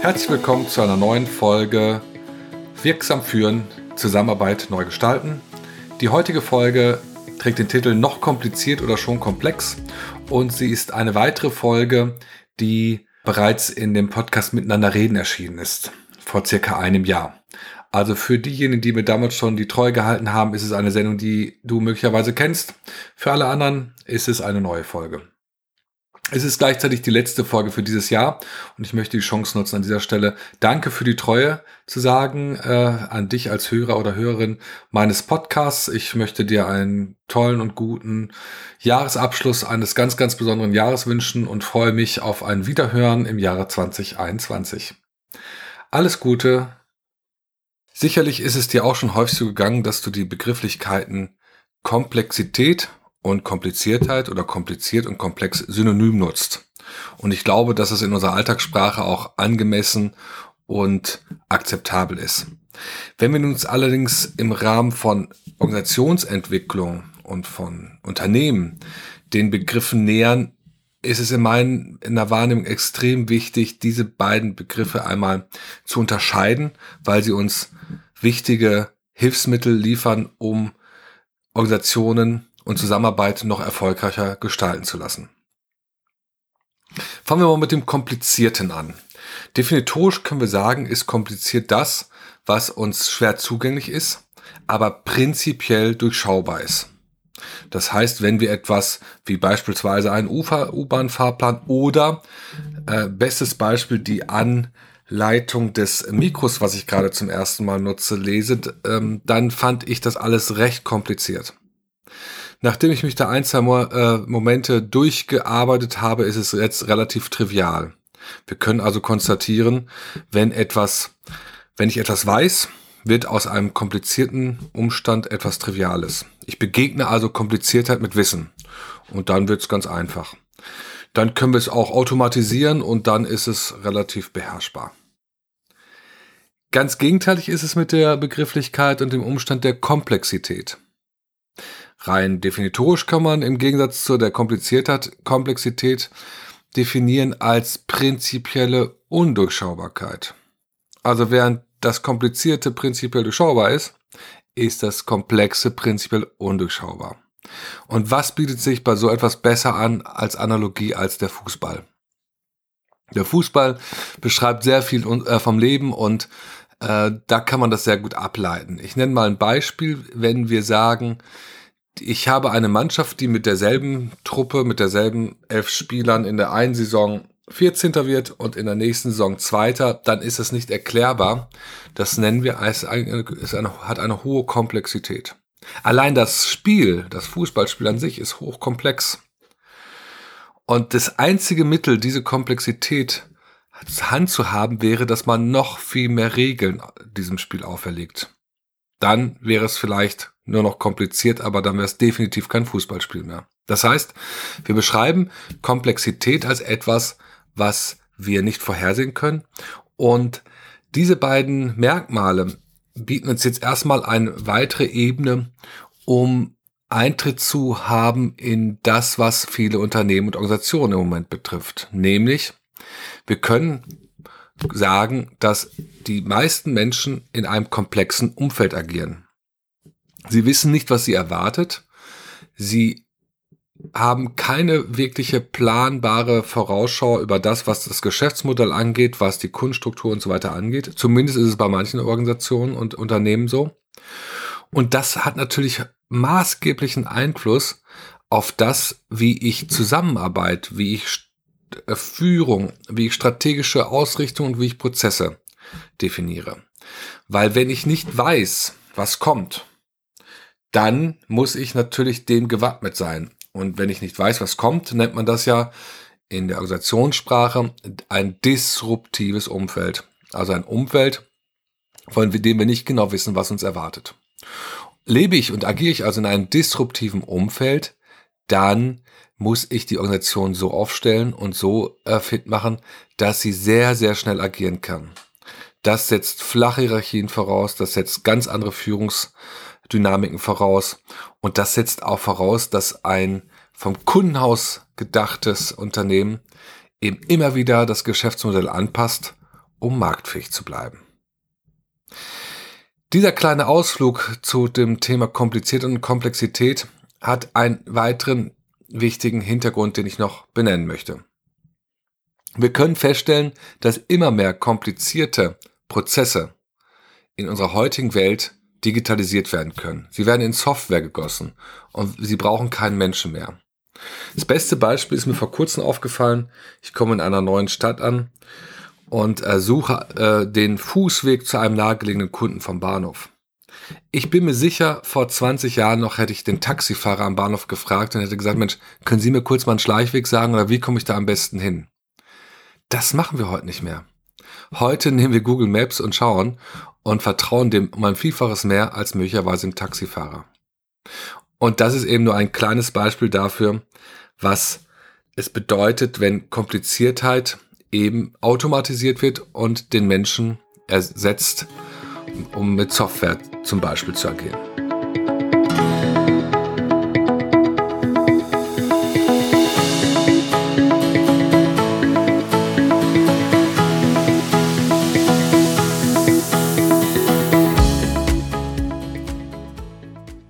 Herzlich willkommen zu einer neuen Folge Wirksam führen, Zusammenarbeit neu gestalten. Die heutige Folge trägt den Titel Noch kompliziert oder schon komplex und sie ist eine weitere Folge, die bereits in dem Podcast Miteinander reden erschienen ist, vor circa einem Jahr. Also für diejenigen, die mir damals schon die Treue gehalten haben, ist es eine Sendung, die du möglicherweise kennst. Für alle anderen ist es eine neue Folge. Es ist gleichzeitig die letzte Folge für dieses Jahr und ich möchte die Chance nutzen, an dieser Stelle Danke für die Treue zu sagen äh, an dich als Hörer oder Hörerin meines Podcasts. Ich möchte dir einen tollen und guten Jahresabschluss eines ganz, ganz besonderen Jahres wünschen und freue mich auf ein Wiederhören im Jahre 2021. Alles Gute. Sicherlich ist es dir auch schon häufig so gegangen, dass du die Begrifflichkeiten Komplexität und Kompliziertheit oder kompliziert und komplex synonym nutzt. Und ich glaube, dass es in unserer Alltagssprache auch angemessen und akzeptabel ist. Wenn wir uns allerdings im Rahmen von Organisationsentwicklung und von Unternehmen den Begriffen nähern, ist es in, meinen, in der Wahrnehmung extrem wichtig, diese beiden Begriffe einmal zu unterscheiden, weil sie uns wichtige Hilfsmittel liefern, um Organisationen und Zusammenarbeit noch erfolgreicher gestalten zu lassen. Fangen wir mal mit dem Komplizierten an. Definitorisch können wir sagen, ist kompliziert das, was uns schwer zugänglich ist, aber prinzipiell durchschaubar ist. Das heißt, wenn wir etwas wie beispielsweise einen U-Bahn-Fahrplan oder äh, bestes Beispiel die Anleitung des Mikros, was ich gerade zum ersten Mal nutze, lese, ähm, dann fand ich das alles recht kompliziert. Nachdem ich mich da ein, zwei äh, Momente durchgearbeitet habe, ist es jetzt relativ trivial. Wir können also konstatieren, wenn etwas, wenn ich etwas weiß, wird aus einem komplizierten Umstand etwas Triviales. Ich begegne also Kompliziertheit mit Wissen. Und dann wird es ganz einfach. Dann können wir es auch automatisieren und dann ist es relativ beherrschbar. Ganz gegenteilig ist es mit der Begrifflichkeit und dem Umstand der Komplexität. Rein definitorisch kann man im Gegensatz zu der Komplexität definieren als prinzipielle Undurchschaubarkeit. Also während das Komplizierte prinzipiell durchschaubar ist, ist das Komplexe prinzipiell undurchschaubar. Und was bietet sich bei so etwas besser an als Analogie als der Fußball? Der Fußball beschreibt sehr viel äh, vom Leben und äh, da kann man das sehr gut ableiten. Ich nenne mal ein Beispiel, wenn wir sagen, ich habe eine Mannschaft, die mit derselben Truppe, mit derselben elf Spielern in der einen Saison 14. wird und in der nächsten Saison Zweiter, dann ist es nicht erklärbar. Das nennen wir als eine, eine, hat eine hohe Komplexität. Allein das Spiel, das Fußballspiel an sich ist hochkomplex. Und das einzige Mittel, diese Komplexität Hand zu haben, wäre, dass man noch viel mehr Regeln diesem Spiel auferlegt. Dann wäre es vielleicht nur noch kompliziert, aber dann wäre es definitiv kein Fußballspiel mehr. Das heißt, wir beschreiben Komplexität als etwas, was wir nicht vorhersehen können. Und diese beiden Merkmale bieten uns jetzt erstmal eine weitere Ebene, um Eintritt zu haben in das, was viele Unternehmen und Organisationen im Moment betrifft. Nämlich, wir können sagen, dass die meisten Menschen in einem komplexen Umfeld agieren. Sie wissen nicht, was sie erwartet. Sie haben keine wirkliche planbare Vorausschau über das, was das Geschäftsmodell angeht, was die Kunststruktur und so weiter angeht. Zumindest ist es bei manchen Organisationen und Unternehmen so. Und das hat natürlich maßgeblichen Einfluss auf das, wie ich Zusammenarbeit, wie ich äh, Führung, wie ich strategische Ausrichtung und wie ich Prozesse definiere. Weil wenn ich nicht weiß, was kommt, dann muss ich natürlich dem gewappnet sein. Und wenn ich nicht weiß, was kommt, nennt man das ja in der Organisationssprache ein disruptives Umfeld. Also ein Umfeld, von dem wir nicht genau wissen, was uns erwartet. Lebe ich und agiere ich also in einem disruptiven Umfeld, dann muss ich die Organisation so aufstellen und so äh, fit machen, dass sie sehr, sehr schnell agieren kann. Das setzt flache Hierarchien voraus, das setzt ganz andere Führungs- Dynamiken voraus. Und das setzt auch voraus, dass ein vom Kundenhaus gedachtes Unternehmen eben immer wieder das Geschäftsmodell anpasst, um marktfähig zu bleiben. Dieser kleine Ausflug zu dem Thema Kompliziert und Komplexität hat einen weiteren wichtigen Hintergrund, den ich noch benennen möchte. Wir können feststellen, dass immer mehr komplizierte Prozesse in unserer heutigen Welt digitalisiert werden können. Sie werden in Software gegossen und sie brauchen keinen Menschen mehr. Das beste Beispiel ist mir vor kurzem aufgefallen. Ich komme in einer neuen Stadt an und äh, suche äh, den Fußweg zu einem nahegelegenen Kunden vom Bahnhof. Ich bin mir sicher, vor 20 Jahren noch hätte ich den Taxifahrer am Bahnhof gefragt und hätte gesagt, Mensch, können Sie mir kurz mal einen Schleichweg sagen oder wie komme ich da am besten hin? Das machen wir heute nicht mehr. Heute nehmen wir Google Maps und schauen und vertrauen dem um ein Vielfaches mehr als möglicherweise dem Taxifahrer. Und das ist eben nur ein kleines Beispiel dafür, was es bedeutet, wenn Kompliziertheit eben automatisiert wird und den Menschen ersetzt, um mit Software zum Beispiel zu agieren.